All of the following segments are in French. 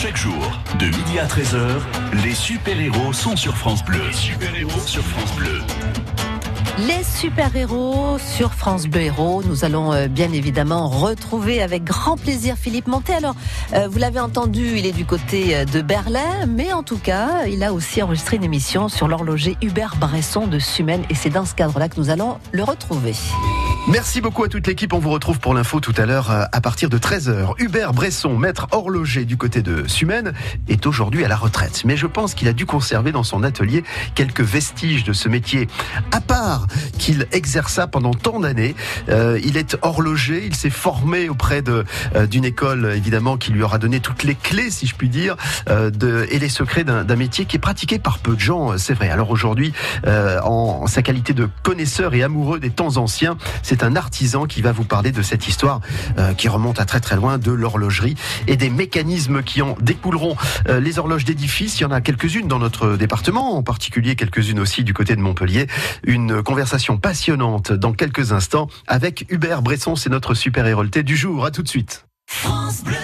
Chaque jour, de midi à 13h, les super-héros sont sur France Bleu. Les super-héros sur France Bleu. Les super-héros sur France Bleu Héros. Nous allons euh, bien évidemment retrouver avec grand plaisir Philippe Montet. Alors, euh, vous l'avez entendu, il est du côté euh, de Berlin, mais en tout cas, il a aussi enregistré une émission sur l'horloger Hubert Bresson de Sumen et c'est dans ce cadre-là que nous allons le retrouver. Merci beaucoup à toute l'équipe. On vous retrouve pour l'info tout à l'heure à partir de 13h. Hubert Bresson, maître horloger du côté de Sumen, est aujourd'hui à la retraite. Mais je pense qu'il a dû conserver dans son atelier quelques vestiges de ce métier. À part qu'il exerça pendant tant d'années, euh, il est horloger, il s'est formé auprès de euh, d'une école évidemment qui lui aura donné toutes les clés, si je puis dire, euh, de, et les secrets d'un métier qui est pratiqué par peu de gens, c'est vrai. Alors aujourd'hui, en, en sa qualité de connaisseur et amoureux des temps anciens, c'est un artisan qui va vous parler de cette histoire euh, qui remonte à très très loin de l'horlogerie et des mécanismes qui en découleront. Euh, les horloges d'édifice, il y en a quelques-unes dans notre département, en particulier quelques-unes aussi du côté de Montpellier. Une conversation passionnante dans quelques instants avec Hubert Bresson, c'est notre super hérolté du jour. À tout de suite. France Bleu.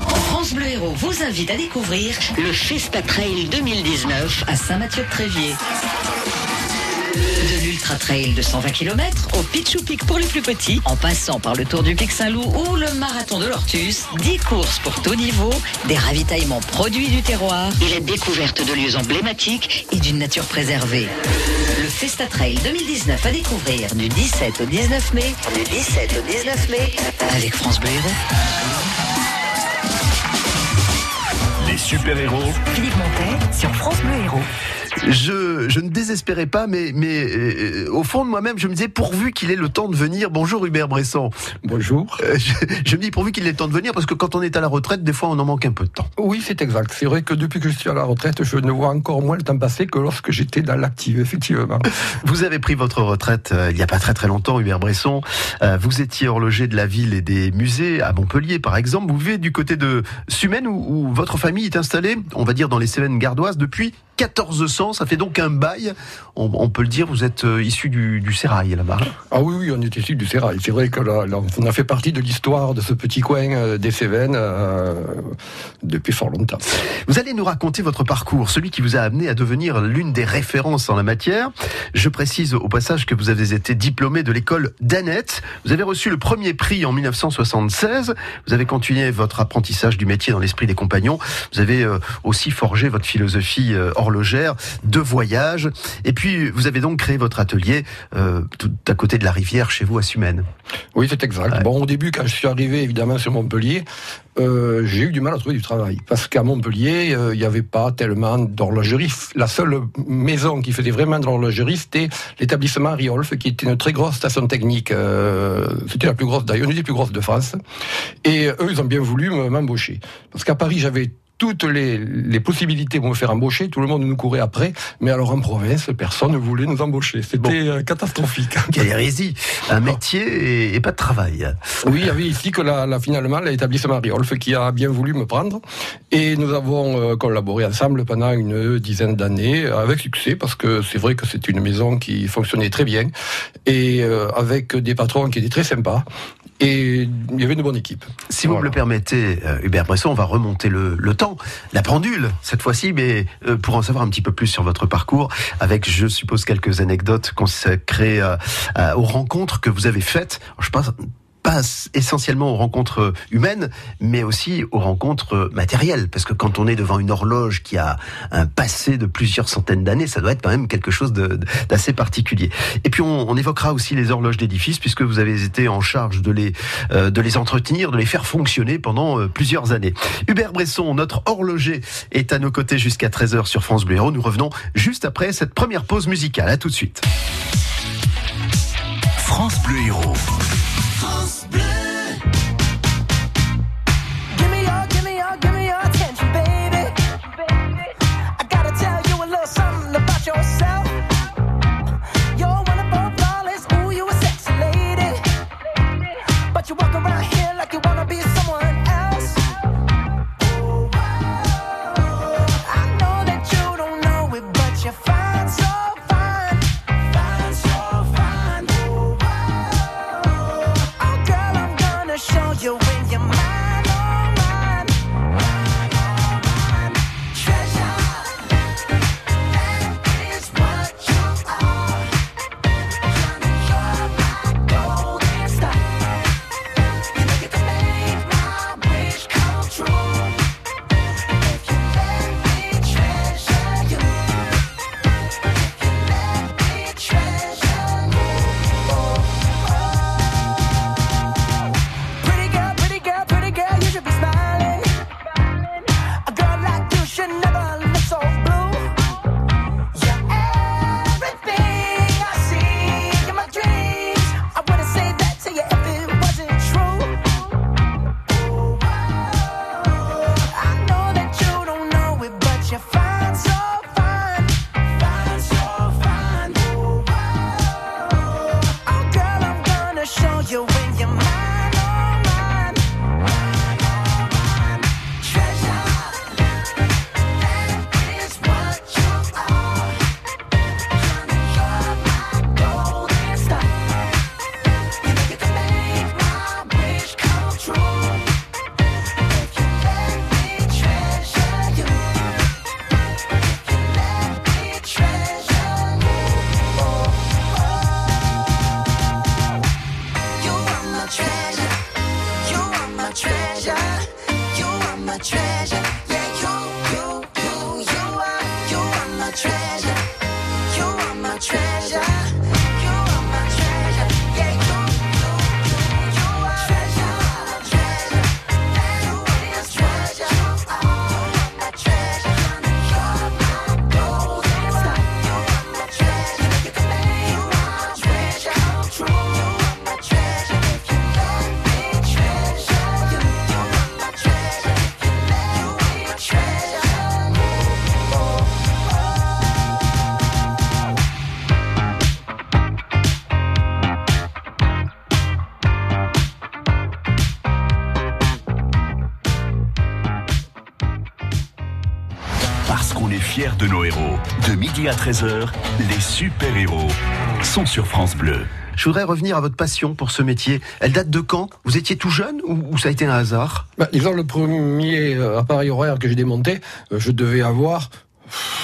France Bleu Héros vous invite à découvrir le Festa Trail 2019 à Saint-Mathieu-de-Tréviers. De l'Ultra Trail de 120 km au Pichou Peak pour les plus petits, en passant par le Tour du Pic Saint-Loup ou le Marathon de l'Ortus, 10 courses pour tout niveau, des ravitaillements produits du terroir et la découverte de lieux emblématiques et d'une nature préservée. Le Festa Trail 2019 à découvrir du 17 au 19 mai, du 17 au 19 mai, avec France Bleu Héros. Les super-héros Philippe Montet sur France Bleu Héros. Je, je ne désespérais pas, mais, mais euh, au fond de moi-même, je me disais pourvu qu'il ait le temps de venir. Bonjour Hubert Bresson. Bonjour. Euh, je, je me dis pourvu qu'il ait le temps de venir, parce que quand on est à la retraite, des fois on en manque un peu de temps. Oui, c'est exact. C'est vrai que depuis que je suis à la retraite, je ne vois encore moins le temps passer que lorsque j'étais dans l'active, effectivement. Vous avez pris votre retraite euh, il n'y a pas très très longtemps, Hubert Bresson. Vous étiez horloger de la ville et des musées à Montpellier, par exemple. Vous vivez du côté de Sumène, où, où votre famille est installée, on va dire dans les Cévennes gardoises, depuis 1400. Ça fait donc un bail. On, on peut le dire, vous êtes euh, issu du, du Sérail là-bas. Ah oui, oui, on est issu du Sérail. C'est vrai que là, là, on a fait partie de l'histoire de ce petit coin euh, des Cévennes euh, depuis fort longtemps. Vous allez nous raconter votre parcours, celui qui vous a amené à devenir l'une des références en la matière. Je précise au passage que vous avez été diplômé de l'école d'Annette. Vous avez reçu le premier prix en 1976. Vous avez continué votre apprentissage du métier dans l'esprit des compagnons. Vous avez aussi forgé votre philosophie euh, horlogère de voyage. Et puis, vous avez donc créé votre atelier euh, tout à côté de la rivière chez vous à Sumène. Oui, c'est exact. Ouais. Bon, au début, quand je suis arrivé évidemment sur Montpellier, euh, j'ai eu du mal à trouver du travail. Parce qu'à Montpellier, euh, il n'y avait pas tellement d'horlogerie. La seule maison qui faisait vraiment de l'horlogerie, c'était l'établissement Riolf, qui était une très grosse station technique. Euh, c'était la plus grosse d'ailleurs, une des plus grosses de France. Et eux, ils ont bien voulu me- m'embaucher. Parce qu'à Paris, j'avais toutes les, les possibilités pour me faire embaucher, tout le monde nous courait après, mais alors en province, personne ne voulait nous embaucher. C'était euh, catastrophique. Quelle hérésie. Un métier et, et pas de travail. Oui, il y avait ici que la, la- finalement l'établissement Riolf qui a bien voulu me prendre. Et nous avons euh, collaboré ensemble pendant une dizaine d'années avec succès parce que c'est vrai que c'est une maison qui fonctionnait très bien. Et euh, avec des patrons qui étaient très sympas. Et il y avait une bonne équipe. Si vous me le permettez, Hubert Bresson, on va remonter le, le temps, la pendule cette fois-ci, mais euh, pour en savoir un petit peu plus sur votre parcours, avec, je suppose, quelques anecdotes consacrées euh, aux rencontres que vous avez faites. Je pense pas essentiellement aux rencontres humaines, mais aussi aux rencontres matérielles. Parce que quand on est devant une horloge qui a un passé de plusieurs centaines d'années, ça doit être quand même quelque chose d'assez particulier. Et puis on, on évoquera aussi les horloges d'édifice, puisque vous avez été en charge de les, euh, de les entretenir, de les faire fonctionner pendant euh, plusieurs années. Hubert Bresson, notre horloger, est à nos côtés jusqu'à 13h sur France Bleu Héros. Nous revenons juste après cette première pause musicale. À tout de suite. France Bleu Héros. Midi à 13h, les super-héros sont sur France Bleu. Je voudrais revenir à votre passion pour ce métier. Elle date de quand? Vous étiez tout jeune ou, ou ça a été un hasard? Bah, disons, le premier appareil horaire que j'ai démonté, euh, je devais avoir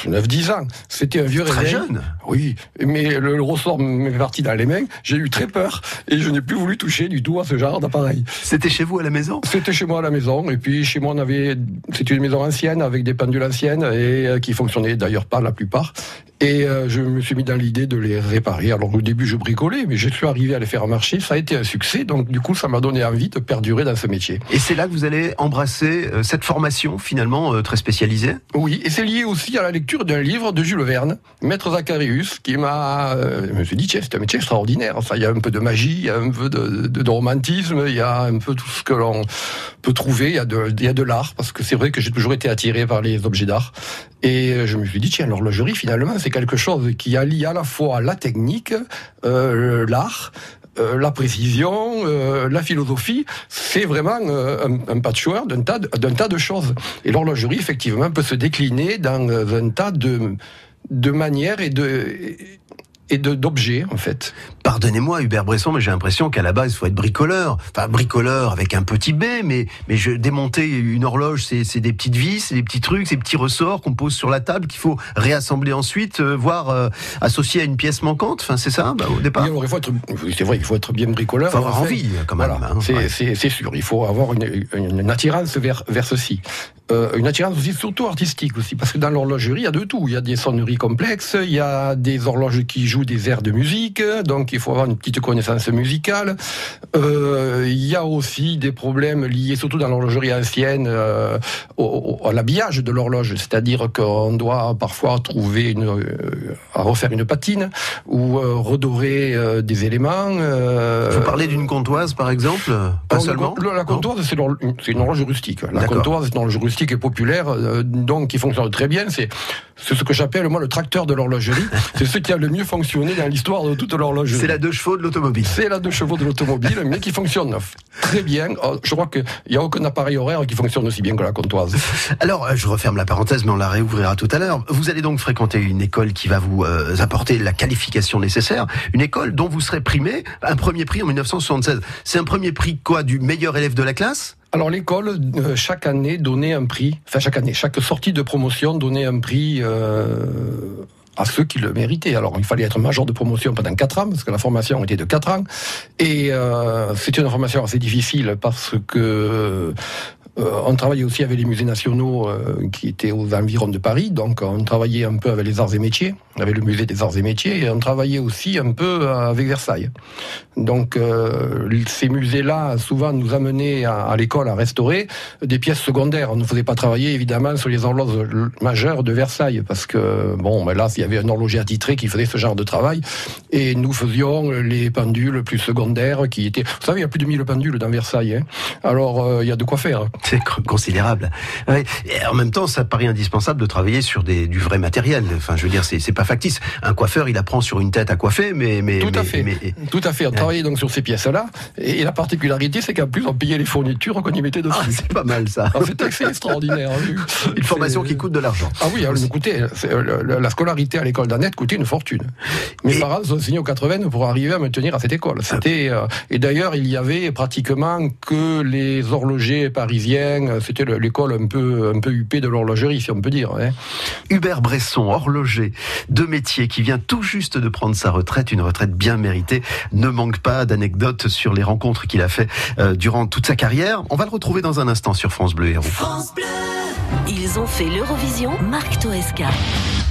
9-10 ans. C'était un vieux Très réveil. jeune Oui, mais le, le ressort m'est parti dans les mains. J'ai eu très peur et je n'ai plus voulu toucher du tout à ce genre d'appareil. C'était chez vous à la maison? C'était chez moi à la maison et puis chez moi on avait c'était une maison ancienne avec des pendules anciennes et euh, qui fonctionnaient d'ailleurs pas la plupart et euh, je me suis mis dans l'idée de les réparer. Alors au début je bricolais mais je suis arrivé à les faire marcher, ça a été un succès donc du coup ça m'a donné envie de perdurer dans ce métier. Et c'est là que vous allez embrasser euh, cette formation finalement euh, très spécialisée? Oui, et c'est lié aussi à la lecture d'un livre de Jules Verne, Maître Zacharius, qui m'a. euh, je me suis dit, tiens, c'est un métier extraordinaire. Enfin, il y a un peu de magie, il y a un peu de, de- de romantisme, il y a un peu tout ce que l'on peut trouver. Il y a de, il y a de l'art, parce que c'est vrai que j'ai toujours été attiré par les objets d'art. Et euh, je me suis dit, tiens, l'horlogerie, finalement, c'est quelque chose qui allie à la fois la technique, euh, l'art. euh, la précision, euh, la philosophie, c'est vraiment un, patchwork d'un tas, de- choses. Et l'horlogerie, effectivement, peut se décliner dans un tas de, manières et de- d'objets, en fait. Pardonnez-moi Hubert Bresson, mais j'ai l'impression qu'à la base, il faut être bricoleur. Enfin, bricoleur avec un petit B, mais, mais je, démonter une horloge, c'est des petites vis, c'est des petits trucs, ces petits ressorts qu'on pose sur la table qu'il faut réassembler ensuite, euh, voire euh, associer à une pièce manquante. Enfin, c'est ça, bah, au départ. Oui, alors, il faut être, c'est vrai, il faut être bien bricoleur. Il faut avoir envie, quand même. Voilà, hein. c'est Ouais. sûr. Il faut avoir une, une- une attirance vers, vers ceci. Euh, une attirance aussi, surtout artistique aussi, parce que dans l'horlogerie, il y a de tout. Il y a des sonneries complexes, il y a des horloges qui jouent des airs de musique, donc il faut avoir une petite connaissance musicale. Euh, il y a aussi des problèmes liés, surtout dans l'horlogerie ancienne, euh, au, au- à l'habillage de l'horloge, c'est-à-dire qu'on doit parfois trouver une, euh, à refaire une patine ou redorer des éléments. Vous parlez d'une comptoise, par exemple? Pas seulement le- La comptoise, c'est une horloge rustique. La comptoise, c'est une horloge rustique et populaire, donc qui fonctionne très bien. C'est c'est ce que j'appelle moi le tracteur de l'horlogerie. c'est ce qui a le mieux fonctionné dans l'histoire de toute l'horlogerie. C'est la deux chevaux de l'automobile. C'est la deux chevaux de l'automobile, mais qui fonctionne très bien. Oh, Je crois qu'il n'y a aucun appareil horaire qui fonctionne aussi bien que la comptoise. Alors, euh, je referme la parenthèse, mais on la réouvrira tout à l'heure. Vous allez donc fréquenter une école qui va vous euh, apporter la qualification nécessaire. Une école dont vous serez primé, un premier prix en 1976. C'est un premier prix quoi Du meilleur élève de la classe? Alors l'école, euh, chaque année, donnait un prix, enfin chaque année, chaque sortie de promotion donnait un prix euh, à ceux qui le méritaient. Alors il fallait être major de promotion pendant 4 ans, parce que la formation était de 4 ans. Et euh, c'était une formation assez difficile parce que... euh, on travaillait aussi avec les musées nationaux euh, qui étaient aux environs de Paris, donc on travaillait un peu avec les arts et métiers, avec le musée des arts et métiers, et on travaillait aussi un peu avec Versailles. Donc euh, ces musées-là souvent nous amenaient à, à l'école à restaurer des pièces secondaires. On ne faisait pas travailler évidemment sur les horloges majeures de Versailles parce que bon, ben là il y avait un horloger attitré qui faisait ce genre de travail et nous faisions les pendules plus secondaires qui étaient. Vous savez, il y a plus de 1000 pendules dans Versailles. hein. Alors euh, il y a de quoi faire. C'est considérable. Ouais. Et en même temps, ça paraît indispensable de travailler sur des, du vrai matériel. Enfin, je veux dire, c'est c'est pas factice. Un coiffeur, il apprend sur une tête à coiffer, mais... mais Tout à mais- fait. mais- Tout à fait. On travaillait donc sur ces pièces-là et la particularité c'est qu'en plus on payait les fournitures qu'on y mettait dessus. Ah, c'est pas mal ça. Ah, c'est extraordinaire. hein. Une formation qui coûte de l'argent. Ah oui, alors, écoutez, c'est, euh, le- le- la scolarité à l'école d'Annette coûtait une fortune. Mes Et- parents sont signés aux 80 pour arriver à me tenir à cette école. C'était euh, et d'ailleurs il y avait pratiquement que les horlogers parisiens. C'était le- l'école un peu un peu huppée de l'horlogerie, si on peut dire. hein. Hubert Bresson, horloger, de métier, qui vient tout juste de prendre sa retraite, une retraite bien méritée, ne manque pas d'anecdotes sur les rencontres qu'il a fait euh, durant toute sa carrière. On va le retrouver dans un instant sur France Bleu Héros. Ils ont fait l'Eurovision Marc Toesca.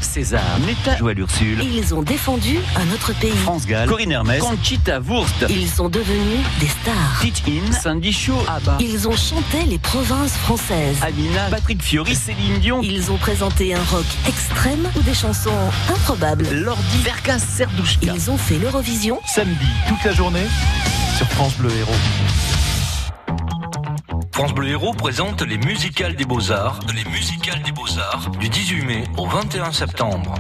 César, Netta Joël Ursule, Ils ont défendu un autre pays. France Gall, Corinne Hermès, Conchita Wurst, Ils sont devenus des stars. Teach In, Sandy Shaw, Abba, Ils ont chanté les provinces françaises. Amina, Patrick Fiori, Céline Dion, Ils ont présenté un rock extrême ou des chansons improbables. Lordi, Verka, Serdouchka. Ils ont fait l'Eurovision Samedi, toute la journée, sur France Bleu Héros. France Bleu Héros présente les musicales des Beaux-Arts, les musicales des Beaux-Arts du 18 mai au 21 septembre.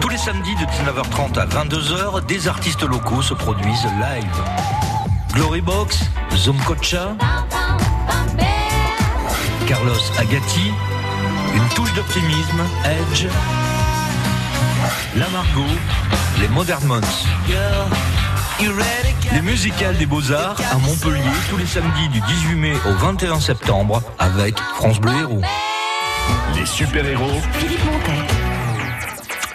Tous les samedis de 19h30 à 22h, des artistes locaux se produisent live. Glorybox, Zomkocha, Carlos Agati, Une touche d'optimisme, Edge, la Margot, les Modern Months. Les musicales des Beaux-Arts à Montpellier tous les samedis du 18 mai au 21 septembre avec France Bleu Héros. Les super-héros Philippe Montet.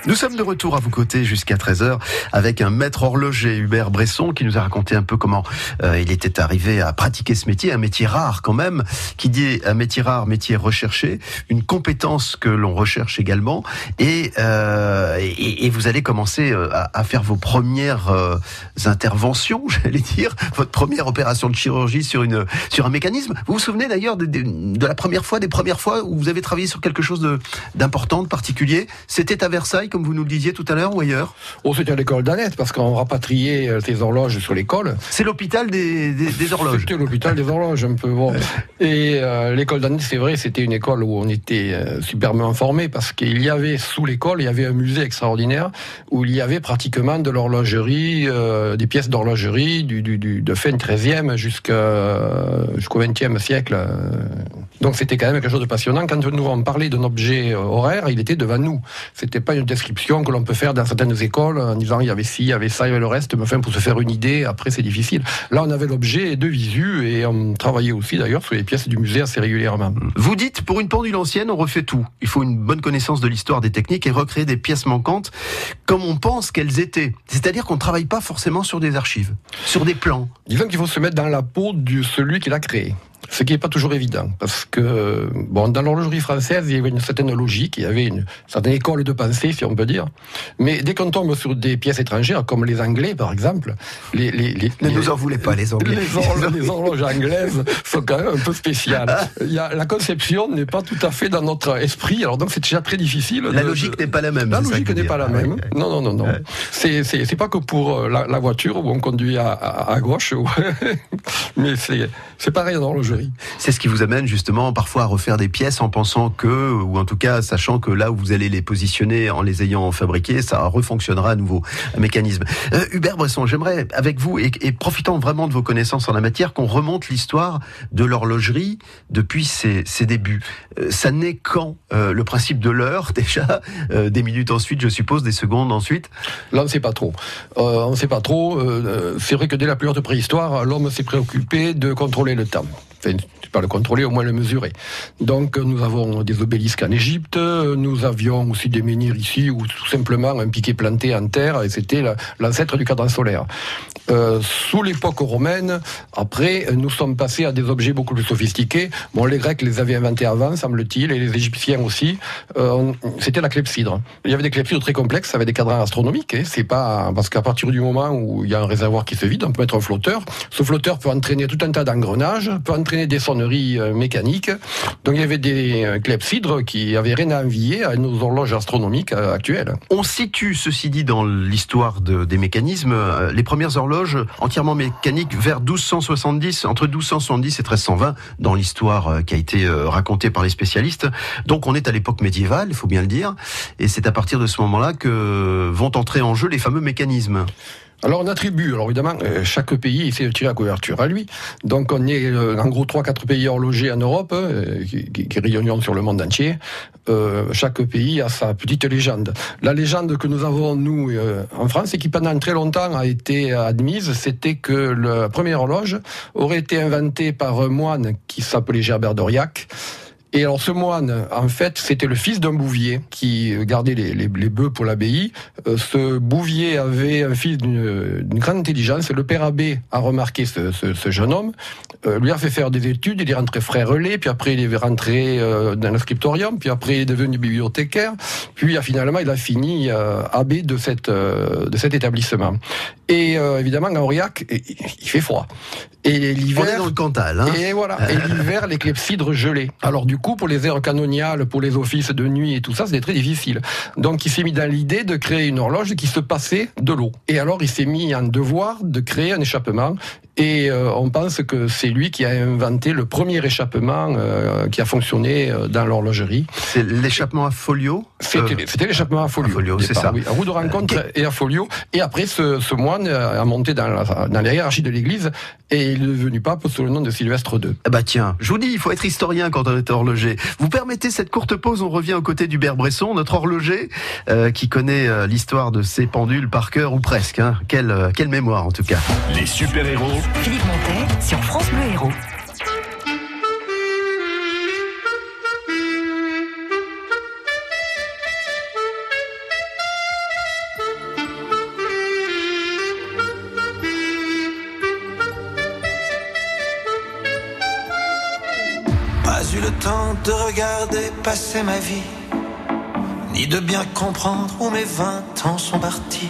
Nous sommes de retour à vos côtés jusqu'à 13h avec un maître horloger, Hubert Bresson, qui nous a raconté un peu comment euh, il était arrivé à pratiquer ce métier, un métier rare quand même, qui dit un métier rare, métier recherché, une compétence que l'on recherche également, et, euh, et, vous allez commencer euh, à, faire vos premières euh, interventions, j'allais dire, votre première opération de chirurgie sur une sur un mécanisme. Vous vous souvenez d'ailleurs de, la première fois, des premières fois où vous avez travaillé sur quelque chose d'important, de particulier? C'était à Versailles comme vous nous le disiez tout à l'heure, ou ailleurs Oh, c'était à l'école d'Annette, parce qu'on rapatriait euh, ces horloges sur l'école. C'est l'hôpital des, des, des horloges. C'était l'hôpital des horloges, un peu. Bon. Et euh, l'école d'Annette, c'est vrai, c'était une école où on était euh, superbement formés, parce qu'il y avait sous l'école, il y avait un musée extraordinaire, où il y avait pratiquement de l'horlogerie, euh, des pièces d'horlogerie, du, du, du, de fin 13e jusqu'à, jusqu'au 20e siècle. euh. Donc c'était quand même quelque chose de passionnant. Quand nous on parlait d'un objet euh, horaire, il était devant nous. C'était pas une description que l'on peut faire dans certaines écoles en disant il y avait ci, il y avait ça, il y avait le reste. Mais enfin, pour se faire une idée, après c'est difficile. Là, on avait l'objet de visu et on travaillait aussi d'ailleurs sur les pièces du musée assez régulièrement. Vous dites, pour une pendule ancienne, on refait tout. Il faut une bonne connaissance de l'histoire des techniques et recréer des pièces manquantes comme on pense qu'elles étaient. C'est-à-dire qu'on ne travaille pas forcément sur des archives, sur des plans. Disons qu'il faut se mettre dans la peau de celui qui l'a créé. Ce qui n'est pas toujours évident, parce que bon, dans l'horlogerie française, il y avait une certaine logique, il y avait une certaine école de pensée, si on peut dire. Mais dès qu'on tombe sur des pièces étrangères, comme les Anglais, par exemple, les, les, les Ne les- nous en voulez pas, les Anglais. les horloges, anglaises sont quand même un peu spéciales. Il y a, la conception n'est pas tout à fait dans notre esprit, alors donc c'est déjà très difficile. La de- logique n'est pas la même. la logique n'est pas la même. ouais, ouais. Non, non, non, non. Ouais. C'est, c'est, pas que pour euh, la, la voiture où on conduit à, à, à gauche, mais c'est, pareil en C'est ce qui vous amène justement parfois à refaire des pièces en pensant que, ou en tout cas sachant que là où vous allez les positionner en les ayant fabriquées, ça refonctionnera à nouveau, un mécanisme. Euh, Hubert Bresson, j'aimerais avec vous, et, et profitant vraiment de vos connaissances en la matière, qu'on remonte l'histoire de l'horlogerie depuis ses, ses débuts. Euh, ça naît quand Euh, Le principe de l'heure déjà, des minutes ensuite je suppose, des secondes ensuite? Là, on ne sait pas trop. On ne sait pas trop. C'est vrai que dès la plus haute préhistoire, l'homme s'est préoccupé de contrôler le temps. Enfin, pas le contrôler, au moins le mesurer. Donc, nous avons des obélisques en Égypte, nous avions aussi des menhirs ici, ou tout simplement un piquet planté en terre, et c'était la- l'ancêtre du cadran solaire. Euh, sous l'époque romaine, après, nous sommes passés à des objets beaucoup plus sophistiqués. Bon, les Grecs les avaient inventés avant, semble-t-il, et les Égyptiens aussi. Euh, c'était la clepsydre. Il y avait des clepsydres très complexes avec des cadrans astronomiques. hein. C'est pas parce qu'à partir du moment où il y a un réservoir qui se vide, on peut mettre un flotteur. Ce flotteur peut entraîner tout un tas d'engrenages, peut entraîner des sonneries euh, mécaniques. Donc il y avait des euh, clepsydres qui avaient rien à envier à nos horloges astronomiques actuelles. On situe, ceci dit, dans l'histoire de- des mécanismes, les premières horloges entièrement mécaniques vers 1270, entre 1270 et 1320, dans l'histoire euh, qui a été euh, racontée par les spécialistes. Donc on est à l'époque médiévale, il faut bien le dire, et c'est à partir de ce moment-là que vont entrer en jeu les fameux mécanismes. Alors on attribue, alors évidemment, euh, chaque pays essaie de tirer la couverture à lui. Donc on est euh, en gros 3-4 pays horlogers en Europe, euh, qui, qui, rayonnent sur le monde entier. Chaque pays a sa petite légende. La légende que nous avons, nous, en France, et qui pendant très longtemps a été admise, c'était que la première horloge aurait été inventée par un moine qui s'appelait Gerbert d'Aurillac. Et alors ce moine, en fait, c'était le fils d'un bouvier qui gardait les, les, les bœufs pour l'abbaye. Euh, ce bouvier avait un fils d'une grande intelligence. Le père abbé a remarqué ce, ce, ce jeune homme, euh, lui a fait faire des études, il est rentré frère relais, puis après il est rentré euh, dans le scriptorium, puis après il est devenu bibliothécaire, puis finalement il a fini abbé de, cette, de cet établissement. Et évidemment, à Aurillac, il fait froid. Et On est l'hiver... dans le Cantal, hein Et voilà. Et l'hiver, les clepsydres gelés. Alors du coup, pour les heures canoniales, pour les offices de nuit et tout ça, c'était très difficile. Donc il s'est mis dans l'idée de créer une horloge qui se passait de l'eau. Et alors il s'est mis en devoir de créer un échappement. Et euh, on pense que c'est lui qui a inventé le premier échappement euh, qui a fonctionné euh, dans l'horlogerie. C'est l'échappement à folio C'était Euh, c'était l'échappement à folio. à folio, c'est ça. oui. À roue de rencontre et à folio. Et après, ce, ce moine a monté dans la, dans la hiérarchie de l'Église et il est devenu pape sous le nom de Sylvestre II. Ah bah tiens, je vous dis, il faut être historien quand on est horloger. Vous permettez cette courte pause, on revient aux côtés d'Hubert Bresson, notre horloger, euh, qui connaît euh, l'histoire de ces pendules par cœur ou presque. Hein. Quelle, euh, quelle mémoire en tout cas. Les super-héros Philippe Montet sur France Bleu Héros. Pas eu le temps de regarder passer ma vie, ni de bien comprendre où mes vingt ans sont partis.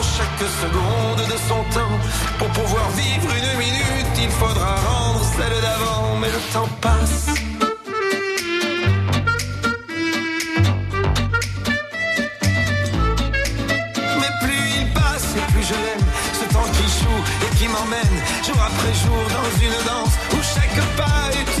chaque seconde de son temps. Pour pouvoir vivre une minute, il faudra rendre celle d'avant. Mais le temps passe. Mais plus il passe et plus je l'aime. Ce temps qui joue et qui m'emmène jour après jour dans une danse où chaque pas est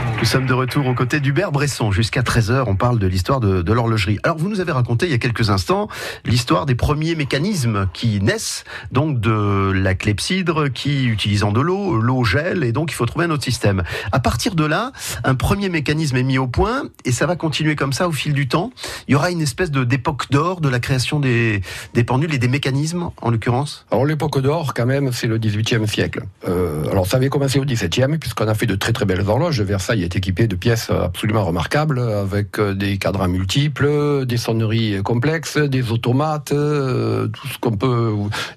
Nous sommes de retour aux côtés d'Hubert Bresson. Jusqu'à 13h, on parle de l'histoire de, de l'horlogerie. Alors, vous nous avez raconté il y a quelques instants l'histoire des premiers mécanismes qui naissent, donc de la clepsydre qui, utilisant de l'eau, l'eau gèle, et donc il faut trouver un autre système. À partir de là, un premier mécanisme est mis au point, et ça va continuer comme ça au fil du temps. Il y aura une espèce d'époque d'or de la création des, des pendules et des mécanismes, en l'occurrence? Alors l'époque d'or, quand même, c'est le 18e siècle. Euh, alors ça avait commencé au 17e, puisqu'on a fait de très très belles horloges. Versailles est équipé de pièces absolument remarquables, avec euh, des cadrans multiples, des sonneries complexes, des automates, euh, tout ce qu'on peut...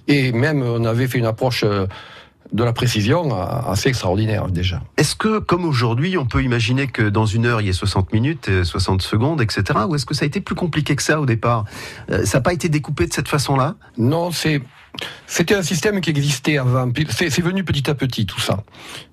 Et même, on avait fait une approche... euh, de la précision assez extraordinaire déjà. Est-ce que, comme aujourd'hui, on peut imaginer que dans une heure, il y ait 60 minutes, euh, 60 secondes, etc. Ou est-ce que ça a été plus compliqué que ça au départ? Ça n'a pas été découpé de cette façon-là? Non, c'est c'était un système qui existait avant. C'est venu petit à petit tout ça.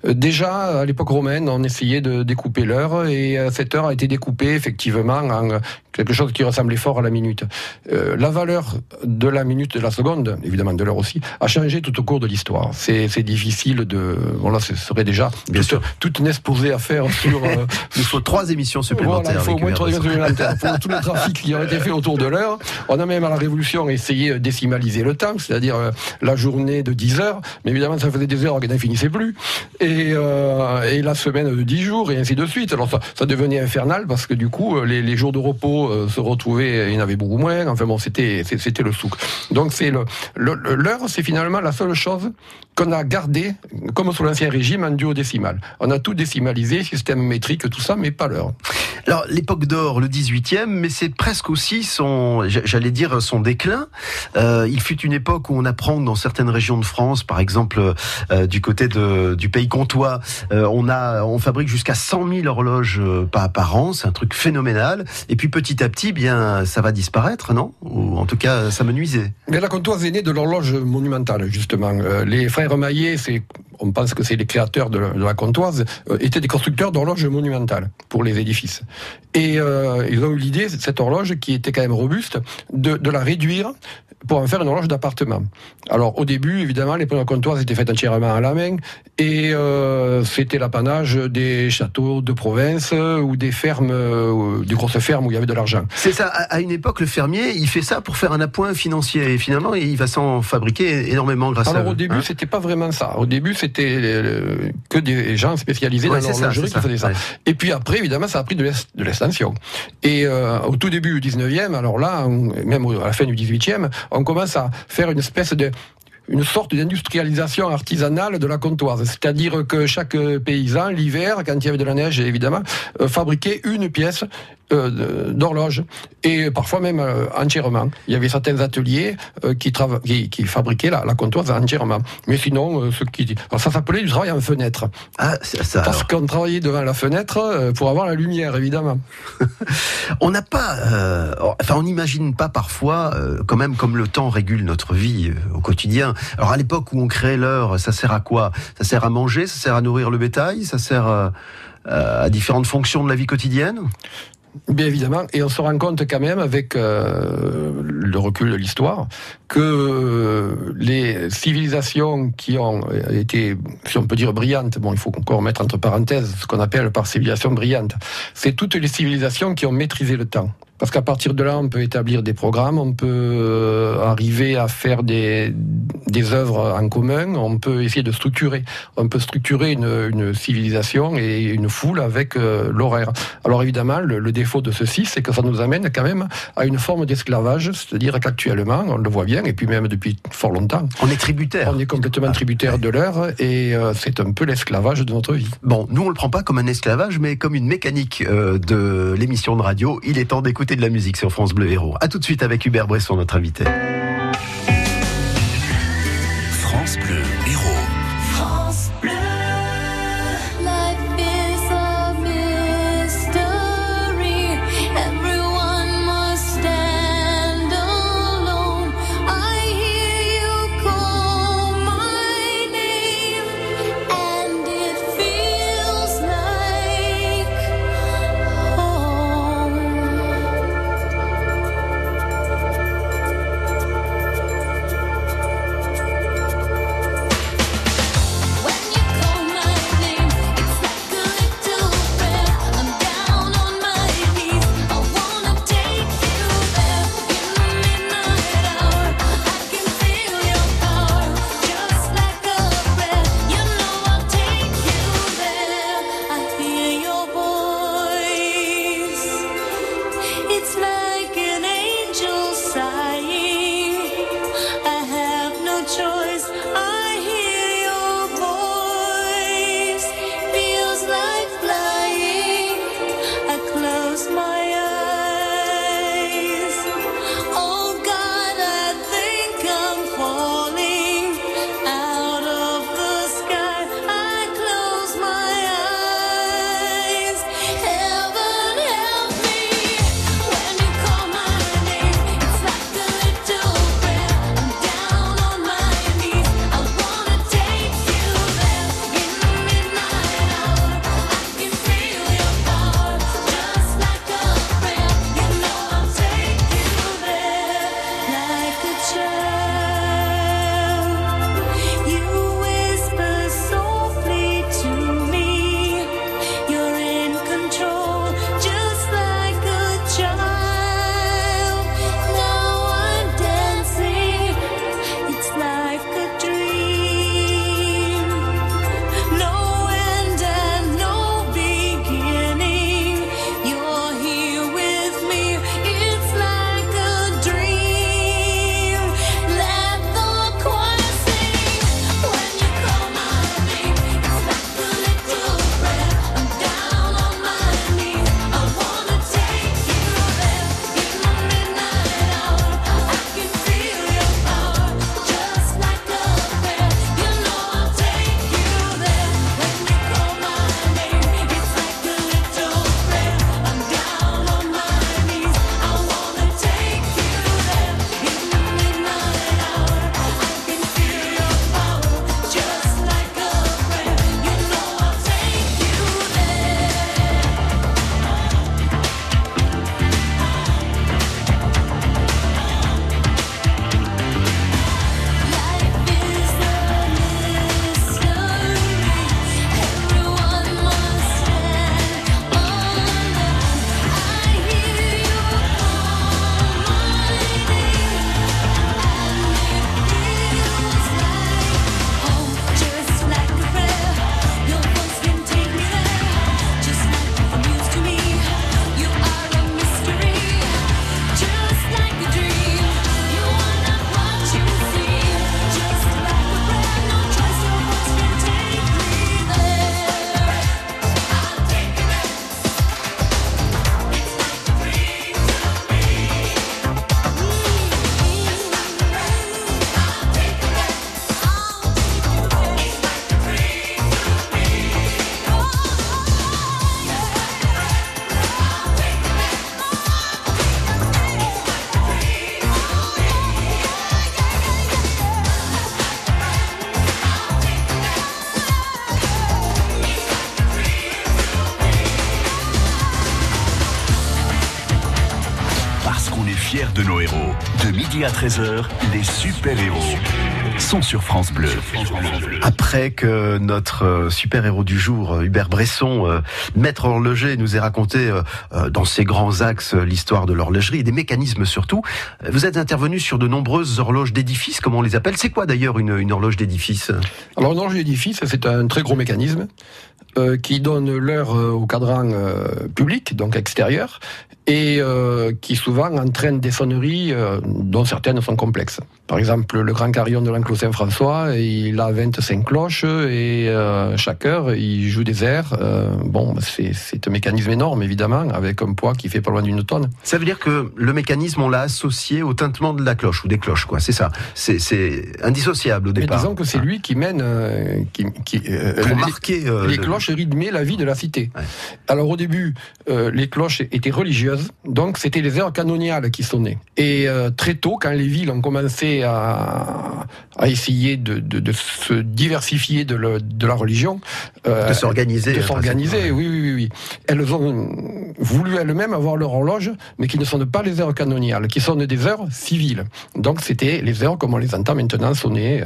Euh, Déjà à l'époque romaine, on essayait de découper l'heure et euh, cette heure a été découpée effectivement en quelque chose qui ressemblait fort à la minute. Euh, la valeur de la minute, de la seconde, évidemment de l'heure aussi, a changé tout au cours de l'histoire. C'est c'est difficile de. Bon là, ce serait déjà Bien toute, sûr. toute une exposée à faire sur. euh, Il faut trois émissions supplémentaires. voilà, il faut au moins trois Bresson. supplémentaires pour tous les trafics qui ont été faits autour de l'heure. On a même à la Révolution essayé de décimaliser le temps, c'est-à-dire euh, la journée de 10 heures, mais évidemment ça faisait des heures qui n'en finissaient plus, et, euh, et la semaine de 10 jours, et ainsi de suite. Alors ça, ça devenait infernal parce que du coup, euh, les, les jours de repos euh, se retrouvaient, il y en avait beaucoup moins, enfin bon, c'était c'était le souk. Donc c'est le l'heure, c'est finalement la seule chose qu'on a gardé, comme sous l'ancien régime, en duodécimal. On a tout décimalisé, système métrique, tout ça, mais pas l'heure. Alors, l'époque d'or, le 18e, mais c'est presque aussi son, j'allais dire, son déclin. Euh, il fut une époque où on apprend que dans certaines régions de France, par exemple, euh, du côté du pays comtois, on a, on fabrique jusqu'à 100 000 horloges par, par an. C'est un truc phénoménal. Et puis, petit à petit, bien, ça va disparaître, non? Ou en tout cas, ça me nuisait. Mais la comptoise est née de l'horloge monumentale, justement. Euh, les frères Maillet, on pense que c'est les créateurs de la, de la comptoise, euh, étaient des constructeurs d'horloges monumentales pour les édifices. Et euh, ils ont eu l'idée, cette horloge, qui était quand même robuste, de, la réduire pour en faire une horloge d'appartement. Alors au début, évidemment, les premières comptoises étaient faites entièrement à la main et c'était l'apanage des châteaux de province ou des fermes, des grosses fermes où il y avait de l'argent. C'est ça. À à une époque, le fermier, il fait ça pour faire un appoint financier. Et finalement, il va s'en fabriquer énormément grâce à Alors au début, hein. c'était pas vraiment ça. Au début, c'était euh, que des gens spécialisés Ouais, dans l'horlogerie qui faisaient ça. ouais. Et puis après, évidemment, ça a pris de l'extension. Et euh, au tout début du 19e, alors là, on- même à la fin du 18e, on commence à faire une espèce de une sorte d'industrialisation artisanale de la comptoise. C'est-à-dire que chaque paysan, l'hiver, quand il y avait de la neige, évidemment, euh, fabriquait une pièce euh, de- d'horloge. Et parfois même euh, entièrement. Il y avait certains ateliers euh, qui, trava- qui, qui fabriquaient la, la comptoise entièrement. Mais sinon, euh, ce qui... alors ça s'appelait du travail en fenêtre. Ah, c'est ça. Parce qu'on travaillait devant la fenêtre pour avoir la lumière, évidemment. On n'a pas, euh, enfin, on n'imagine pas parfois, quand même, comme le temps régule notre vie au quotidien. Alors, à l'époque où on crée l'heure, ça sert à quoi? Ça sert à manger, ça sert à nourrir le bétail, ça sert à différentes fonctions de la vie quotidienne? Bien évidemment, et on se rend compte quand même avec euh, le recul de l'histoire que euh, les civilisations qui ont été, si on peut dire brillantes, bon, il faut encore mettre entre parenthèses ce qu'on appelle par civilisation brillante, c'est toutes les civilisations qui ont maîtrisé le temps. Parce qu'à partir de là, on peut établir des programmes, on peut euh, arriver à faire des, des œuvres en commun, on peut essayer de structurer. On peut structurer une, une civilisation et une foule avec euh, l'horaire. Alors évidemment, le, le défaut de ceci, c'est que ça nous amène quand même à une forme d'esclavage, c'est-à-dire qu'actuellement, on le voit bien, et puis même depuis fort longtemps, On est tributaire. on est complètement tributaire de l'heure et euh, c'est un peu l'esclavage de notre vie. Bon, nous on le prend pas comme un esclavage, mais comme une mécanique euh, de l'émission de radio. Il est temps d'écouter de la musique sur France Bleu Héros. À tout de suite avec Hubert Bresson, notre invité. 13h, les super-héros sont sur France Bleu. Après que notre euh, super-héros du jour, euh, Hubert Bresson, euh, maître horloger, nous ait raconté dans ses grands axes l'histoire de l'horlogerie et des mécanismes surtout, vous êtes intervenu sur de nombreuses horloges d'édifice, comme on les appelle? C'est quoi d'ailleurs une, une horloge d'édifice? Alors, une horloge d'édifice, c'est un très gros mécanisme euh, qui donne l'heure euh, au cadran euh, public, donc extérieur, et qui souvent entraîne des sonneries dont certaines sont complexes. Par exemple, le grand carillon de l'enclos Saint-François, il a 25 cloches et chaque heure, il joue des airs. Bon, c'est c'est un mécanisme énorme, évidemment, avec un poids qui fait pas loin d'une tonne. Ça veut dire que le mécanisme, on l'a associé au tintement de la cloche ou des cloches, quoi. C'est ça. C'est- indissociable au Mais départ. disons que c'est lui qui mène, qui, qui, Pour les- marquer les le- cloches rythmaient la vie de la cité. Ouais. Alors au début, euh, les cloches étaient religieuses, donc c'était les heures canoniales qui sonnaient. Et euh, très tôt, quand les villes ont commencé à, à essayer de, de- de se diversifier de, le- de la religion, euh, de s'organiser. de s'organiser, oui, oui, oui, oui. Elles ont voulu elles-mêmes avoir leur horloge, mais qui ne sonnent pas les heures canoniales, qui sonnent des heures civiles. Donc c'était les heures comme on les entend maintenant sonner.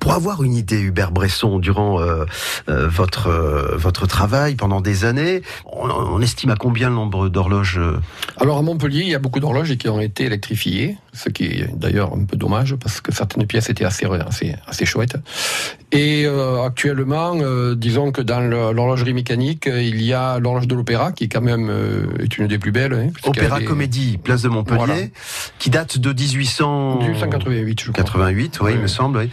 Pour avoir une idée, Hubert Bresson, durant euh, euh, votre euh, votre travail pendant des années, on, on estime à combien le nombre d'horloges Alors à Montpellier, il y a beaucoup d'horloges qui ont été électrifiées, ce qui est d'ailleurs un peu dommage parce que certaines pièces étaient assez assez, assez chouettes. Et actuellement, disons que dans l'horlogerie mécanique, il y a l'horloge de l'opéra qui quand même est une des plus belles. hein, Opéra est Comédie, place de Montpellier, Voilà. qui date de 1800 1888, je crois. 88, oui, il me semble. oui.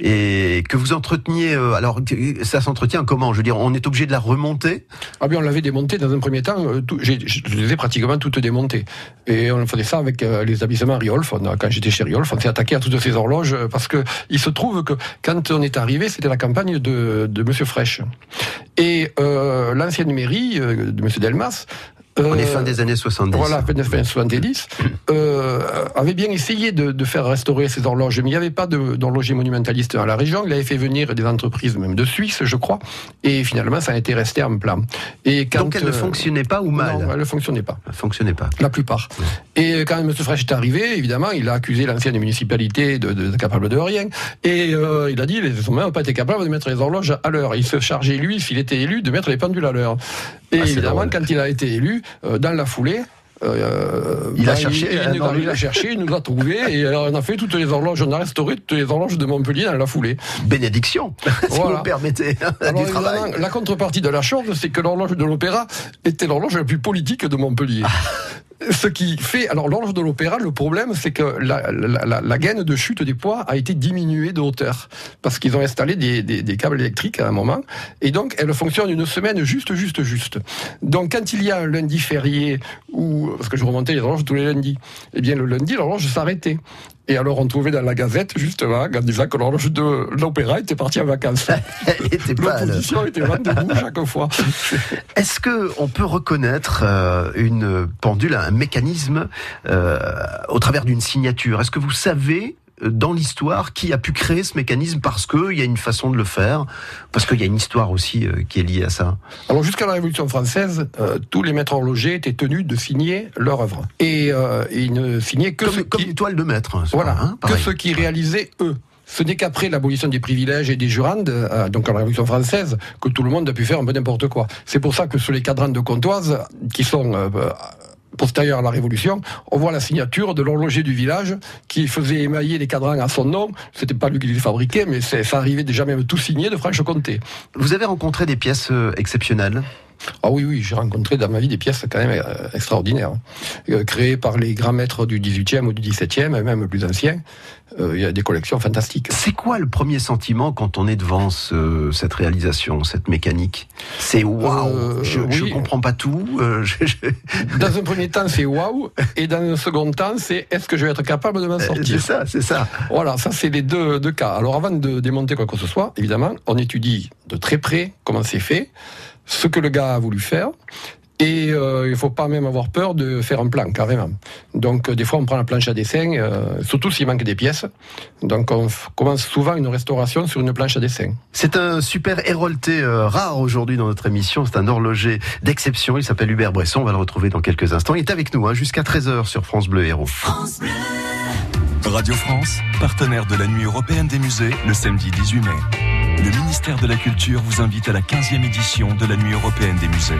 Et que vous entreteniez, euh, alors ça s'entretient comment? Je veux dire, on est obligé de la remonter? Ah bien, on l'avait démonté dans un premier temps. euh, je les ai pratiquement toutes démontées. Et on faisait ça avec euh, les établissements Riolf. On quand j'étais chez Riolf, on s'est attaqué à toutes ces horloges parce que il se trouve que quand on est arrivé, c'était la campagne de, de Monsieur Fraîche. Et l'ancienne mairie de Monsieur Delmas. On est euh, fin des années 70. voilà, fin des années 70, euh, avait bien essayé de, de faire restaurer ces horloges, mais il n'y avait pas d'horloger monumentaliste dans la région. Il avait fait venir des entreprises, même de Suisse, je crois, et finalement, ça a été resté en plan. Et quand, Donc elle ne euh, fonctionnait pas ou mal Non, elle ne fonctionnait pas. Elle fonctionnait pas. La plupart. Et quand M. Fraîche est arrivé, évidemment, il a accusé l'ancienne municipalité de, de, de capable de rien. Et euh, il a dit, les hommes n'ont pas été capables de mettre les horloges à l'heure. Il se chargeait, lui, s'il était élu, de mettre les pendules à l'heure. Et Ah, évidemment, quand il a été élu, euh, dans la foulée, euh, Il a ben, cherché, il, euh, nous dans a, le- il a cherché, il nous a trouvé, et alors on a fait toutes les horloges, on a restauré toutes les horloges de Montpellier dans la foulée. Bénédiction, si vous me permettez, Alors du travail. évidemment, la contrepartie de la chose, c'est que l'horloge de l'opéra était l'horloge la plus politique de Montpellier. Ce qui fait, alors l'horloge de l'opéra, le problème, c'est que la, gaine de chute des poids a été diminuée de hauteur parce qu'ils ont installé des câbles électriques à un moment, et donc elle fonctionne une semaine juste, juste, juste. Donc quand il y a un lundi férié ou parce que je remontais les horloges tous les lundis, eh bien le lundi l'horloge s'arrêtait. Et alors on trouvait dans la Gazette justement en disant que l'horloge de l'opéra était partie en vacances. Elle était pas. L'opposition était debout chaque fois. Est-ce que on peut reconnaître euh, une pendule, un mécanisme euh, au travers d'une signature? Est-ce que vous savez dans l'histoire qui a pu créer ce mécanisme parce qu'il y a une façon de le faire, parce qu'il y a une histoire aussi euh, qui est liée à ça Alors jusqu'à la Révolution française, euh, tous les maîtres horlogers étaient tenus de signer leur œuvre. Et euh, ils ne signaient que comme, comme qui, une toile de maître. hein, voilà, pas, hein, que pareil. ce qui réalisaient eux. Ce n'est qu'après l'abolition des privilèges et des jurandes, euh, donc à la Révolution française, que tout le monde a pu faire un peu n'importe quoi. C'est pour ça que sur les cadrans de comptoise, qui sont euh, postérieurs à la Révolution, on voit la signature de l'horloger du village qui faisait émailler les cadrans à son nom. C'était pas lui qui les fabriquait, mais ça arrivait déjà même tout signé de Franche-Comté. Vous avez rencontré des pièces euh, exceptionnelles? Ah oui, oui, j'ai rencontré dans ma vie des pièces quand même euh, extraordinaires, euh, créées par les grands maîtres du 18e ou du 17e, et même plus anciens. Euh, Il y a des collections fantastiques. C'est quoi le premier sentiment quand on est devant ce- cette réalisation, cette mécanique? C'est waouh Je ne oui. comprends pas tout. euh, je- je- Dans un premier temps, c'est waouh, et dans un second temps, c'est est-ce que je vais être capable de m'en C'est sortir? ça, c'est ça. Voilà, ça c'est les deux, deux cas. Alors avant de démonter quoi que ce soit, évidemment, on étudie de très près comment c'est fait, ce que le gars a voulu faire, Et euh, il faut pas même avoir peur de faire un plan, carrément. Donc euh, des fois on prend la planche à dessin, euh, surtout s'il manque des pièces. Donc on commence souvent une restauration sur une planche à dessin. C'est un super hérolté euh, rare aujourd'hui dans notre émission. C'est un horloger d'exception. Il s'appelle Hubert Bresson. On va le retrouver dans quelques instants. Il est avec nous hein, jusqu'à 13h sur France Bleu Héros. Radio France, partenaire de la Nuit européenne des musées, le samedi 18 mai. Le ministère de la Culture vous invite à la 15e édition de la Nuit européenne des musées.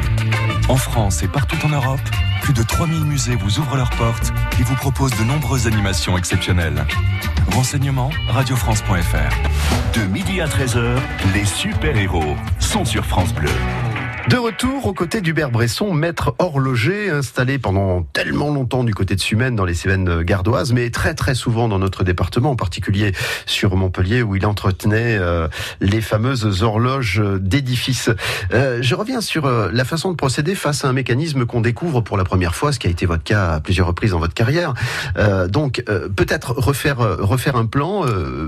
En France et partout en Europe, plus de 3000 musées vous ouvrent leurs portes et vous proposent de nombreuses animations exceptionnelles. Renseignements, radiofrance.fr. De midi à 13h, les super-héros sont sur France Bleu. De retour aux côtés d'Hubert Bresson, maître horloger installé pendant tellement longtemps du côté de Sumène dans les Cévennes gardoises, mais très très souvent dans notre département, en particulier sur Montpellier où il entretenait euh, les fameuses horloges d'édifices. Euh, je reviens sur euh, la façon de procéder face à un mécanisme qu'on découvre pour la première fois, ce qui a été votre cas à plusieurs reprises dans votre carrière. Euh, donc euh, peut-être refaire euh, refaire un plan,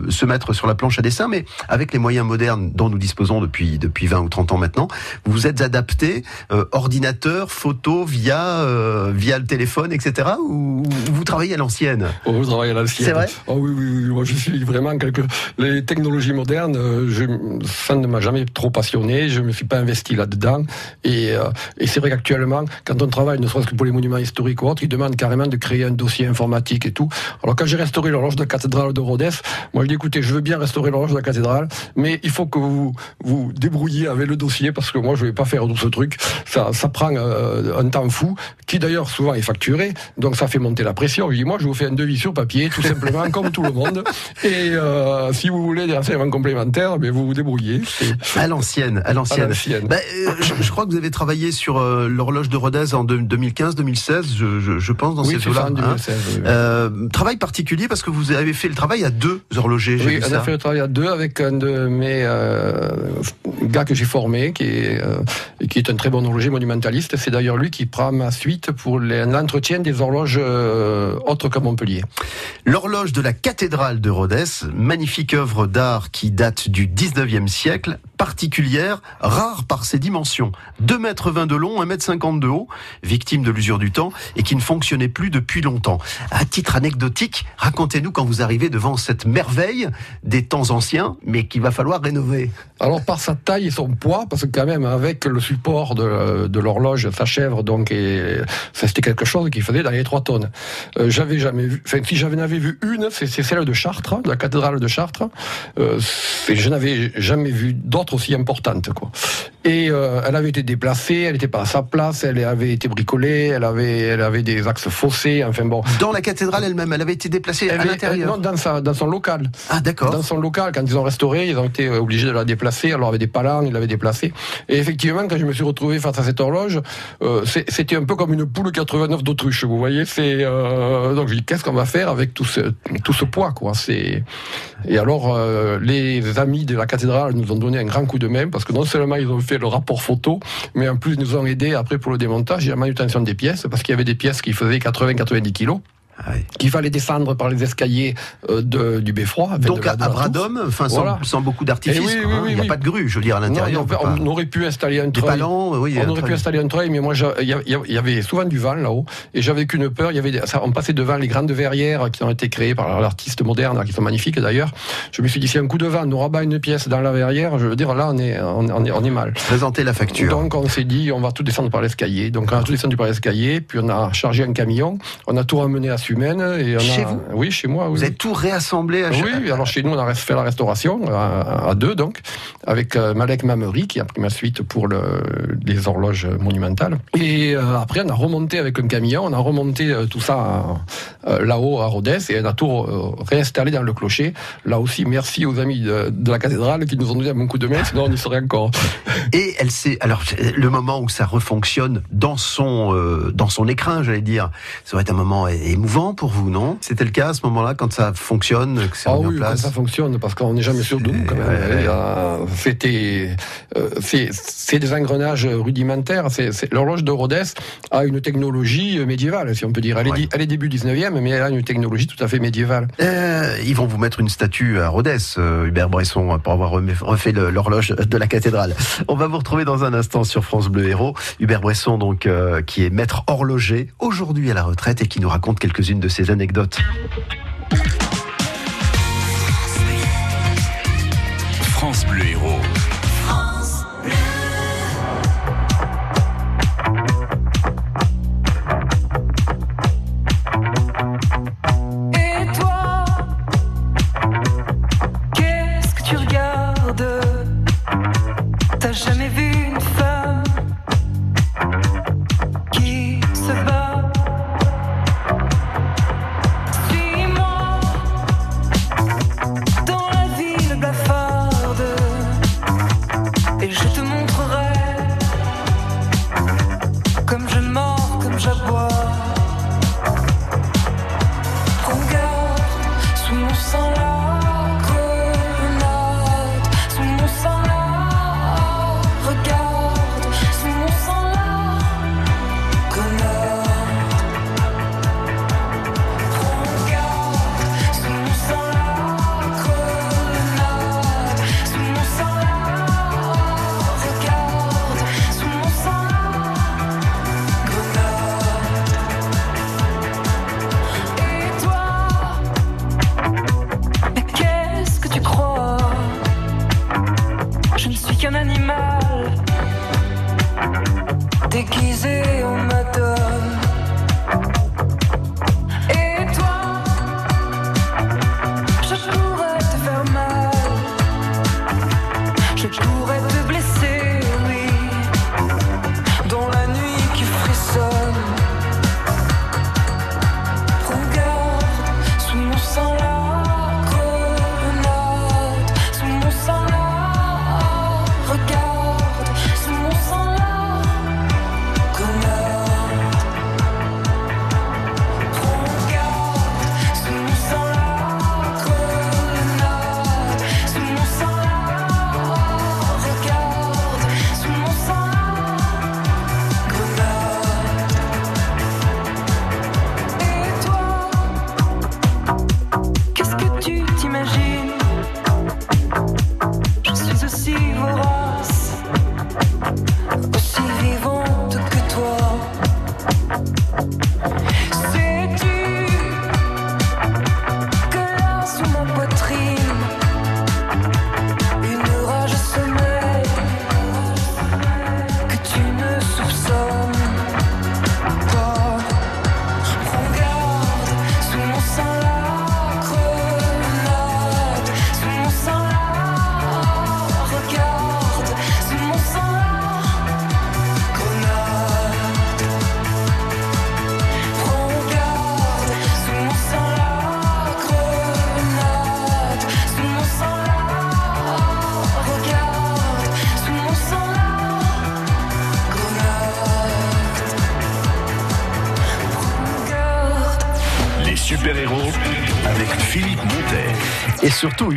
se mettre sur la planche à dessin, mais avec les moyens modernes dont nous disposons depuis depuis 20 ou 30 ans maintenant, vous êtes adapté euh, ordinateur, photo via euh, via le téléphone, etc. Ou, ou vous travaillez à l'ancienne? Oh, vous travaillez à l'ancienne. C'est vrai? Oh oui, oui, oui. Moi, je suis vraiment quelque. Les technologies modernes, euh, je... ça ne m'a jamais trop passionné. Je me suis pas investi là-dedans. Et, euh, et c'est vrai qu'actuellement, quand on travaille, ne serait-ce que pour les monuments historiques ou autres, ils demandent carrément de créer un dossier informatique et tout. Alors, quand j'ai restauré l'horloge de la cathédrale de Rhodes, moi, je dis écoutez, je veux bien restaurer l'horloge de la cathédrale, mais il faut que vous vous débrouilliez avec le dossier parce que moi, je vais pas faire tout ce truc. Ça, ça prend euh, un temps fou, qui d'ailleurs souvent est facturé. Donc, ça fait monter la pression. Je dis moi, je vous fais un devis sur papier, tout simplement, comme tout le monde. Et euh, si vous voulez des renseignements complémentaires, ben, vous vous débrouillez. À l'ancienne, à l'ancienne. Bah, euh, je, je crois que vous avez travaillé sur euh, l'horloge de Rodez en de- 2015-2016, je, je, je pense, dans Oui, ces eaux-là. hein. 2016, oui, travail particulier parce que vous avez fait le travail à deux horlogers, Oui, on a fait le travail à deux avec un de mes gars que j'ai formé, qui est, qui est un très bon horloger monumentaliste. C'est d'ailleurs lui qui prend ma suite pour l'entretien des horloges euh, autres que Montpellier. L'horloge de la cathédrale de Rhodes, magnifique œuvre d'art qui date du 19e siècle, particulière, rare par ses dimensions. 2 mètres 20 de long, 1 mètre 50 de haut, victime de l'usure du temps et qui ne fonctionnait plus depuis longtemps. À titre anecdotique, racontez-nous quand vous arrivez devant cette merveille des temps anciens, mais qu'il va falloir rénover. Alors par sa taille et son poids, parce que quand même avec le support de, de l'horloge, sa chèvre, donc et, ça c'était quelque chose qui faisait dans les 3 tonnes. Euh, j'avais jamais vu, enfin si j'en avais vu une, c'est celle de Chartres, de la cathédrale de Chartres. Euh, je n'avais jamais vu d'autres aussi importantes quoi. Et euh, elle avait été déplacée, elle n'était pas à sa place, elle avait été bricolée, elle avait, elle avait des axes faussés, enfin bon. Dans la cathédrale elle-même, elle avait été déplacée Elle à l'intérieur. Non, dans, sa, dans son local. Ah d'accord. Dans son local, quand ils ont restauré, ils ont été euh, obligés de la déplacer. Alors, avait des palans, ils l'avaient déplacée. Et effectivement, quand je me suis retrouvé face à cette horloge, euh, c'était un peu comme une poule 89 d'autruche, vous voyez. Euh, donc je dis qu'est-ce qu'on va faire avec tout ce tout ce poids, quoi. Et alors euh, les amis de la cathédrale nous ont donné un grand coup de main parce que non seulement ils ont fait le rapport photo, mais en plus ils nous ont aidé après pour le démontage et la manutention des pièces parce qu'il y avait des pièces qui faisaient 80-90 kilos Oui. qu'il fallait descendre par les escaliers euh, de, du beffroi. Donc de à, de à enfin sans, Voilà. sans beaucoup d'artifices. Eh oui, oui, hein. oui, Il n'y a pas de grue, je veux dire, à l'intérieur. on, pas- aurait pu installer un treuil. On un aurait pu installer un treuil, mais moi, il y, avait souvent du vent là-haut, et j'avais qu'une peur. Y avait, ça, on passait devant les grandes verrières qui ont été créées par l'artiste moderne, qui sont magnifiques d'ailleurs. Je me suis dit, si un coup de vent nous rabat une pièce dans la verrière, je veux dire, là, on est, on, on est, on est mal. Présenter la facture. Donc, on s'est dit, on va tout descendre par l'escalier. Donc, on a tout descendu par l'escalier, puis on a chargé un camion, on a tout ramené à Sumène, et on Chez a, vous oui, chez moi. Oui. Vous avez tout réassemblé à Oui, alors chez nous, on a fait la restauration à, à deux, donc, avec euh, Malek Mamery, qui a pris ma suite pour le, les horloges monumentales. Et euh, après, on a remonté avec un camion, on a remonté euh, tout ça euh, là-haut à Rodez, et on a tout euh, réinstallé dans le clocher. Là aussi, merci aux amis de, de la cathédrale qui nous ont donné un bon coup de main, sinon on y serait encore. Et elle sait. Alors le moment où ça refonctionne dans son euh, dans son écrin, j'allais dire, ça va être un moment émouvant. Pour vous, non? C'était le cas à ce moment-là quand ça fonctionne, que c'est Ah en quand ça fonctionne, parce qu'on n'est jamais sûr de nous quand même. Ouais. Euh, c'est, c'est des engrenages rudimentaires. L'horloge de Rhodes a une technologie médiévale, si on peut dire. Elle, est, Ouais. di- elle est début 19e, mais elle a une technologie tout à fait médiévale. Euh, ils vont vous mettre une statue à Rhodes, euh, Hubert Bresson, pour avoir refait l'horloge de la cathédrale. On va vous retrouver dans un instant sur France Bleu Héros. Hubert Bresson, donc, euh, qui est maître horloger, aujourd'hui à la retraite et qui nous raconte quelques-unes de ses anecdotes. France Bleu Héros.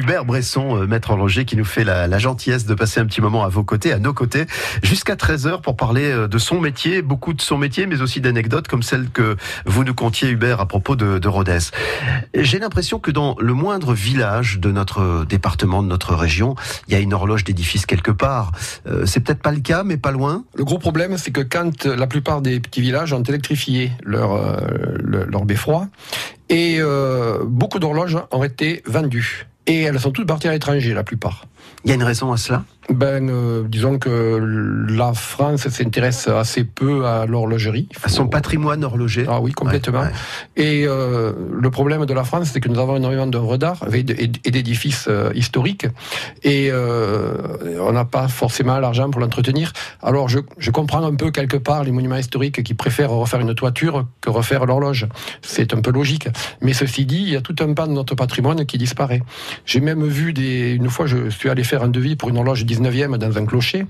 Hubert Bresson, euh, maître horloger, qui nous fait la, gentillesse de passer un petit moment à vos côtés, à nos côtés, jusqu'à 13h pour parler euh, de son métier, beaucoup de son métier, mais aussi d'anecdotes comme celle que vous nous contiez, Hubert, à propos de, de Rhodes. J'ai l'impression que dans le moindre village de notre département, de notre région, il y a une horloge d'édifice quelque part. Euh, C'est peut-être pas le cas, mais pas loin. Le gros problème, c'est que quand la plupart des petits villages ont électrifié leur, euh, le- leur beffroi, et beaucoup d'horloges ont été vendues. Et elles sont toutes parties à l'étranger, la plupart. Il y a une raison à cela? Ben, euh, disons que la France s'intéresse assez peu à l'horlogerie. À son patrimoine horloger Ah oui, complètement. Ouais, ouais. Et euh, le problème de la France, c'est que nous avons énormément d'œuvres d'art et d'édifices euh, historiques, et euh, on n'a pas forcément l'argent pour l'entretenir. Alors je, je comprends un peu quelque part les monuments historiques qui préfèrent refaire une toiture que refaire l'horloge. C'est un peu logique. Mais ceci dit, il y a tout un pan de notre patrimoine qui disparaît. J'ai même vu des, une fois, je suis allé faire un devis pour une horloge 19e dans un clocher.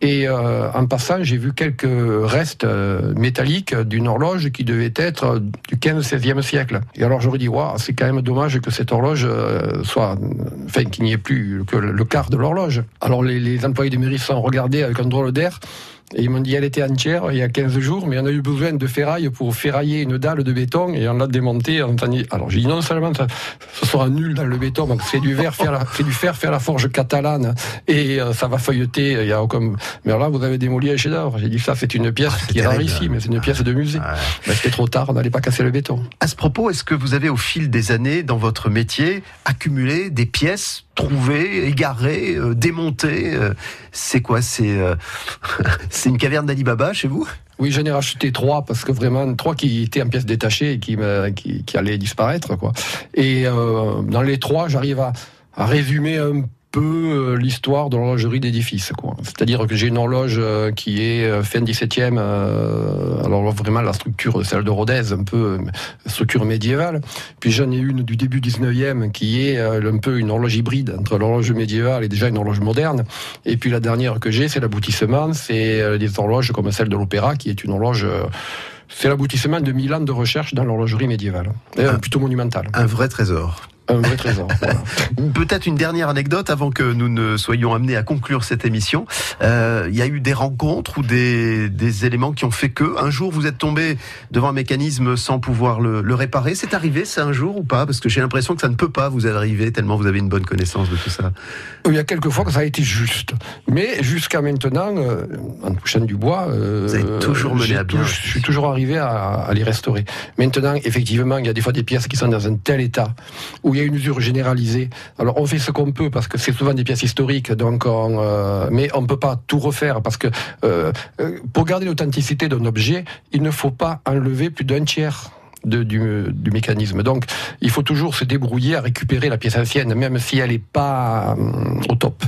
Et euh, en passant, j'ai vu quelques restes euh, métalliques d'une horloge qui devait être du 15-16e siècle. Et alors j'aurais dit, waouh, c'est quand même dommage que cette horloge euh, soit, enfin, qu'il n'y ait plus que le quart de l'horloge. Alors les, les employés de mairie sont regardés avec un drôle d'air. Et ils m'ont dit, elle était entière il y a 15 jours, mais on a eu besoin de ferraille pour ferrailler une dalle de béton et on l'a démontée. On Alors j'ai dit, non seulement ça, ça sera nul dans le béton, donc c'est du verre, faire la, c'est du fer, faire la forge catalane et euh, ça va feuilleter. Il y a aucun... Mais alors là, vous avez démoli un chef-d'œuvre. J'ai dit, ça c'est une pièce qui est terrible. rarissime, mais c'est une pièce de musée. Ben, C'était trop tard, on n'allait pas casser le béton. À ce propos, est-ce que vous avez au fil des années dans votre métier accumulé des pièces trouvées, égarées, euh, démontées euh, C'est quoi C'est euh, c'est une caverne d'Alibaba chez vous? Oui, j'en ai racheté trois parce que vraiment trois qui étaient en pièces détachées et qui, qui, allaient disparaître quoi. Et dans les trois, j'arrive à, à résumer un peu euh, l'histoire de l'horlogerie d'édifice quoi. C'est-à-dire que j'ai une horloge euh, qui est euh, fin 17e euh, alors vraiment la structure celle de Rodez un peu structure médiévale. Puis j'en ai une du début 19e qui est euh, un peu une horloge hybride entre l'horloge médiévale et déjà une horloge moderne. Et puis la dernière que j'ai, c'est l'aboutissement, c'est euh, des horloges comme celle de l'Opéra, qui est une horloge. euh, c'est l'aboutissement de mille ans de recherche dans l'horlogerie médiévale. D'ailleurs, plutôt monumentale. Un vrai trésor. Un vrai trésor. voilà. Peut-être une dernière anecdote avant que nous ne soyons amenés à conclure cette émission. Euh, Il y a eu des rencontres ou des, des éléments qui ont fait que un jour vous êtes tombé devant un mécanisme sans pouvoir le, le réparer. C'est arrivé, c'est un jour ou pas? Parce que j'ai l'impression que ça ne peut pas vous arriver tellement vous avez une bonne connaissance de tout ça. Il y a quelques fois que ça a été juste. Mais jusqu'à maintenant, euh, en touchant du bois, euh, Vous avez toujours mené à bien. Je suis toujours arrivé à, à les restaurer. Maintenant, effectivement, il y a des fois des pièces qui sont dans un tel état où il une usure généralisée. Alors, on fait ce qu'on peut parce que c'est souvent des pièces historiques, donc on, euh, mais on ne peut pas tout refaire parce que euh, euh, pour garder l'authenticité d'un objet, il ne faut pas enlever plus d'un tiers. De- du, du mécanisme. Donc, il faut toujours se débrouiller à récupérer la pièce ancienne, même si elle n'est pas hum, au top.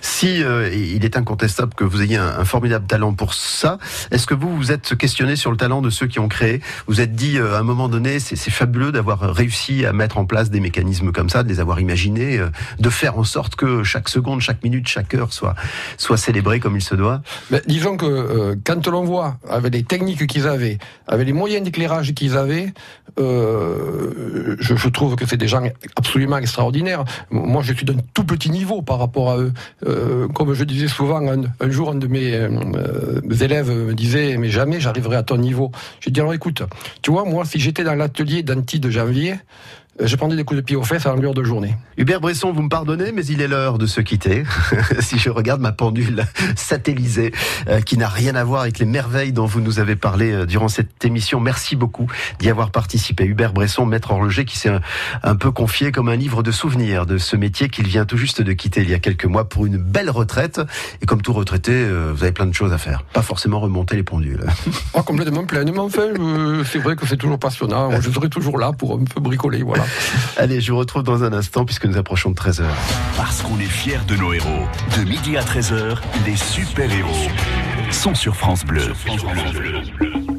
Si euh, il est incontestable que vous ayez un, un formidable talent pour ça, est-ce que vous vous êtes questionné sur le talent de ceux qui ont créé? Vous êtes dit euh, à un moment donné, c'est fabuleux d'avoir réussi à mettre en place des mécanismes comme ça, de les avoir imaginés, euh, de faire en sorte que chaque seconde, chaque minute, chaque heure soit soit célébrée comme il se doit? Ben, disons que euh, quand l'on voit, avec les techniques qu'ils avaient, avec les moyens d'éclairage qu'ils avaient, euh, je, trouve que c'est des gens absolument extraordinaires. Moi, je suis d'un tout petit niveau par rapport à eux. Euh, comme je disais souvent, un, jour, un de mes euh, élèves me disait, mais jamais j'arriverai à ton niveau. J'ai dit, alors écoute, tu vois, moi, si j'étais dans l'atelier d'Anti de janvier, je prendrais des coups de pied aux fesses à longueur de journée. Hubert Bresson, vous me pardonnez, mais il est l'heure de se quitter. si je regarde ma pendule satellisée, euh, qui n'a rien à voir avec les merveilles dont vous nous avez parlé euh, durant cette émission, merci beaucoup d'y avoir participé. Hubert Bresson, maître horloger, qui s'est un, un peu confié comme un livre de souvenirs de ce métier qu'il vient tout juste de quitter il y a quelques mois pour une belle retraite. Et comme tout retraité, euh, vous avez plein de choses à faire. Pas forcément remonter les pendules. Ah, complètement plein. Mais enfin, c'est vrai que c'est toujours passionnant. Je serai toujours là pour un peu bricoler. Voilà. Allez, je vous retrouve dans un instant puisque nous approchons de 13h. Parce qu'on est fiers de nos héros. De midi à 13h, les super-héros sont sur France Bleu. Well,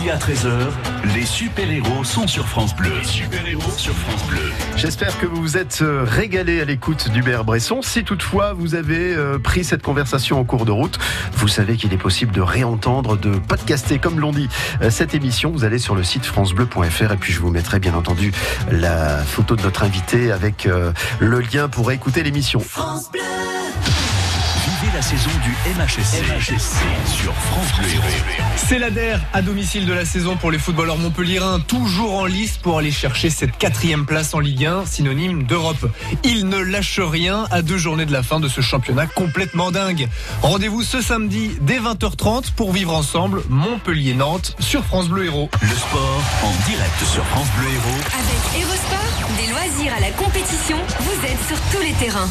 midi à 13h, les super-héros sont sur France Bleu. Les super-héros sur France Bleu. J'espère que vous vous êtes euh, régalé à l'écoute d'Hubert Bresson. Si toutefois vous avez euh, pris cette conversation en cours de route, vous savez qu'il est possible de réentendre, de podcaster, comme l'on dit, euh, cette émission. Vous allez sur le site francebleu.fr et puis je vous mettrai bien entendu la photo de notre invité avec le lien pour écouter l'émission. Vivez la saison du MHSC, sur France Bleu Héros. C'est l'ADER à domicile de la saison pour les footballeurs montpelliérains, toujours en lice pour aller chercher cette quatrième place en Ligue 1, synonyme d'Europe. Ils ne lâchent rien à deux journées de la fin de ce championnat complètement dingue. Rendez-vous ce samedi dès 20h30 pour vivre ensemble Montpellier-Nantes sur France Bleu Héros. Le sport en direct sur France Bleu Héros. Avec Eurosport, des loisirs à la compétition, vous êtes sur tous les terrains.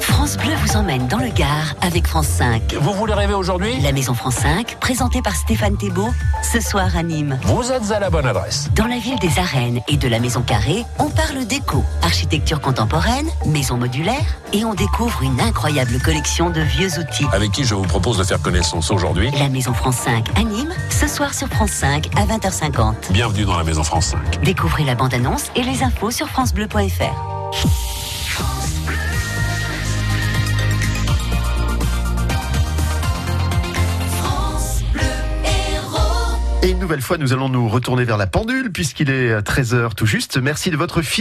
France Bleu vous emmène dans le Gard avec France 5. Vous voulez rêver aujourd'hui? La Maison France 5, présentée par Stéphane Thébault, ce soir à Nîmes. Vous êtes à la bonne adresse. Dans la ville des arènes et de la Maison Carrée, on parle déco, architecture contemporaine, maison modulaire et on découvre une incroyable collection de vieux outils. Avec qui je vous propose de faire connaissance aujourd'hui? La Maison France 5 à Nîmes, ce soir sur France 5 à 20h50. Bienvenue dans la Maison France 5. Découvrez la bande-annonce et les infos sur francebleu.fr. nouvelle fois, nous allons nous retourner vers la pendule puisqu'il est 13h tout juste. Merci de votre fidélité.